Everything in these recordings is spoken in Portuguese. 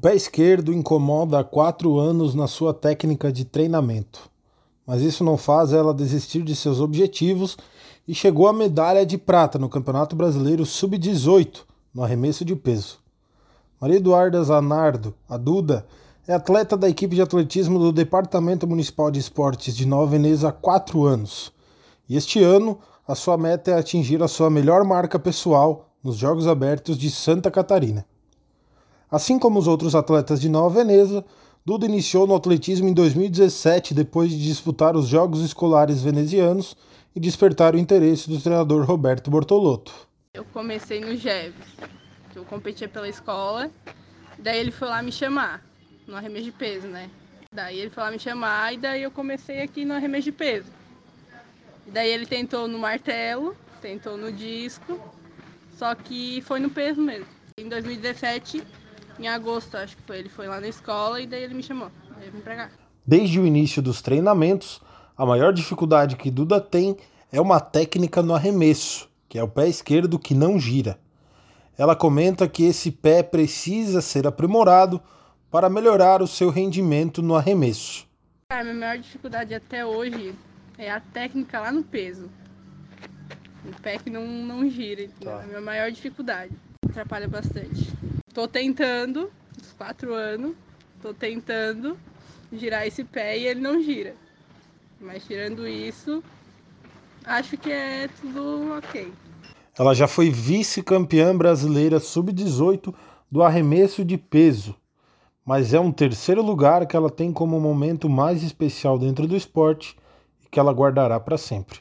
Pé esquerdo incomoda há quatro anos na sua técnica de treinamento, mas isso não faz ela desistir de seus objetivos e chegou à medalha de prata no Campeonato Brasileiro Sub-18 no arremesso de peso. Maria Eduarda Zanardo, a Duda, é atleta da equipe de atletismo do Departamento Municipal de Esportes de Nova Veneza há quatro anos. E este ano, a sua meta é atingir a sua melhor marca pessoal nos Jogos Abertos de Santa Catarina. Assim como os outros atletas de Nova Veneza, Duda iniciou no atletismo em 2017 depois de disputar os Jogos Escolares Venezianos e despertar o interesse do treinador Roberto Bortolotto. Eu comecei no Jeves, eu competia pela escola, daí ele foi lá me chamar, no arremesso de peso, né? Daí ele foi lá me chamar e daí eu comecei aqui no arremesso de peso. Daí ele tentou no martelo, tentou no disco, só que foi no peso mesmo. Em 2017 em agosto, acho que foi. Ele foi lá na escola e daí ele me chamou. Daí eu vim pra cá. Desde o início dos treinamentos, a maior dificuldade que Duda tem é uma técnica no arremesso, que é o pé esquerdo que não gira. Ela comenta que esse pé precisa ser aprimorado para melhorar o seu rendimento no arremesso. A minha maior dificuldade até hoje é a técnica lá no peso. O pé que não, não gira. Tá. É a minha maior dificuldade. Atrapalha bastante. Tô tentando, uns quatro anos, tô tentando girar esse pé e ele não gira. Mas tirando isso, acho que é tudo ok. Ela já foi vice-campeã brasileira sub-18 do arremesso de peso, mas é um terceiro lugar que ela tem como momento mais especial dentro do esporte e que ela guardará para sempre.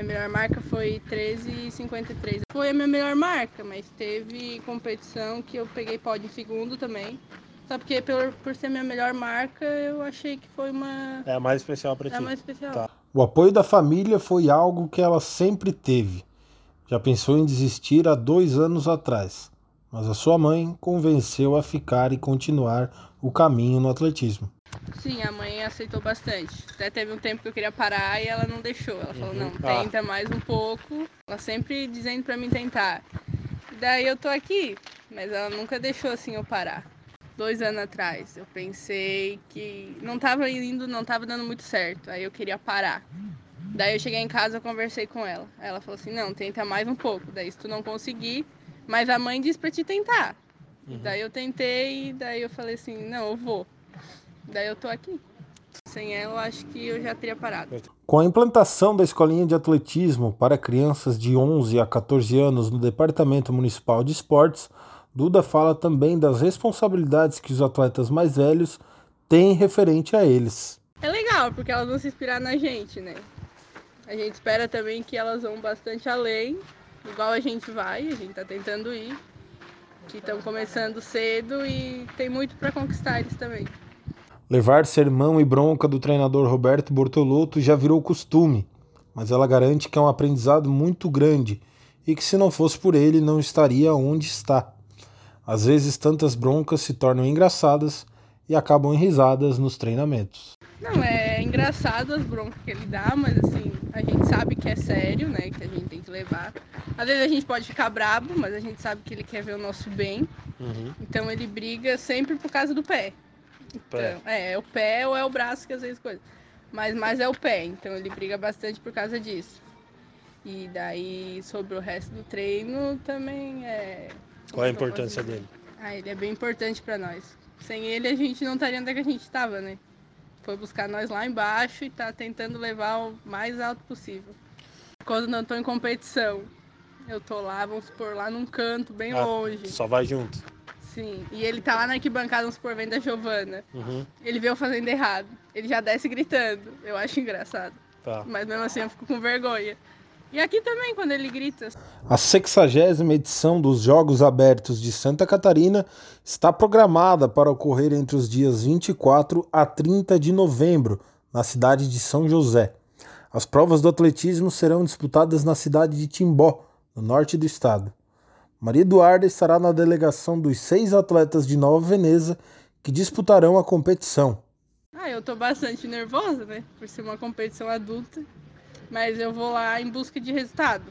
Minha melhor marca foi 13,53. Foi a minha melhor marca, mas teve competição que eu peguei pódio em segundo também. Só porque por, por ser minha melhor marca, eu achei que foi uma. É a mais especial para ti. É a mais especial. Tá. O apoio da família foi algo que ela sempre teve. Já pensou em desistir há dois anos atrás, mas a sua mãe convenceu a ficar e continuar o caminho no atletismo. Sim, a mãe aceitou bastante. Até teve um tempo que eu queria parar e ela não deixou. Ela falou, uhum. não, ah. tenta mais um pouco. Ela sempre dizendo para mim tentar. Daí eu tô aqui, mas ela nunca deixou assim eu parar. Dois anos atrás, eu pensei que não tava indo, não tava dando muito certo. Aí eu queria parar. Daí eu cheguei em casa, e conversei com ela. Ela falou assim, não, tenta mais um pouco. Daí se tu não conseguir, mas a mãe disse pra te tentar. Uhum. Daí eu tentei, daí eu falei assim, não, eu vou. Daí eu tô aqui. Sem ela, eu acho que eu já teria parado. Com a implantação da escolinha de atletismo para crianças de 11 a 14 anos no Departamento Municipal de Esportes, Duda fala também das responsabilidades que os atletas mais velhos têm referente a eles. É legal, porque elas vão se inspirar na gente, né? A gente espera também que elas vão bastante além, igual a gente vai, a gente tá tentando ir, que estão começando cedo e tem muito para conquistar eles também. Levar sermão e bronca do treinador Roberto Bortolotto já virou costume, mas ela garante que é um aprendizado muito grande e que se não fosse por ele não estaria onde está. Às vezes tantas broncas se tornam engraçadas e acabam em risadas nos treinamentos. Não, é engraçado as broncas que ele dá, mas assim, a gente sabe que é sério, né? Que a gente tem que levar. Às vezes a gente pode ficar brabo, mas a gente sabe que ele quer ver o nosso bem. Uhum. Então ele briga sempre por causa do pé. Então, é, é o pé ou é o braço que às vezes coisa. Mas mais é o pé, então ele briga bastante por causa disso. E daí sobre o resto do treino também é. Qual a importância dele? Ah, ele é bem importante para nós. Sem ele a gente não estaria onde é a gente estava, né? Foi buscar nós lá embaixo e tá tentando levar o mais alto possível. Quando não tô em competição, eu tô lá, vamos supor, lá num canto bem ah, longe. Só vai junto. Sim, e ele tá lá na arquibancada, uns por vendo da Giovana. Uhum. Ele vê eu fazendo errado. Ele já desce gritando. Eu acho engraçado. Tá. Mas mesmo assim eu fico com vergonha. E aqui também, quando ele grita. A 60 edição dos Jogos Abertos de Santa Catarina está programada para ocorrer entre os dias 24 a 30 de novembro, na cidade de São José. As provas do atletismo serão disputadas na cidade de Timbó, no norte do estado. Maria Eduarda estará na delegação dos seis atletas de Nova Veneza que disputarão a competição. Ah, eu tô bastante nervosa, né? Por ser uma competição adulta. Mas eu vou lá em busca de resultado.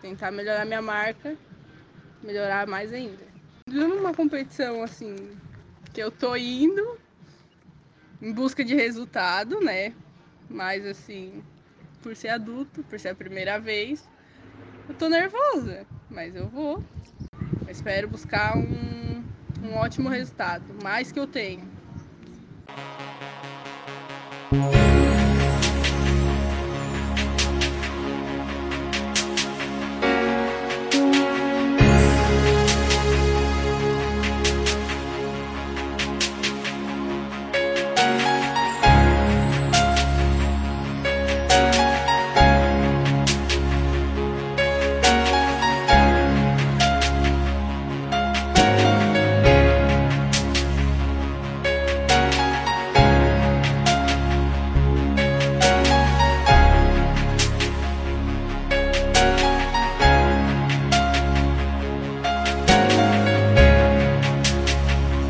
Tentar melhorar minha marca, melhorar mais ainda. Numa competição assim, que eu tô indo em busca de resultado, né? Mas assim, por ser adulto, por ser a primeira vez, eu tô nervosa, mas eu vou. Eu espero buscar um, um ótimo resultado, mais que eu tenho.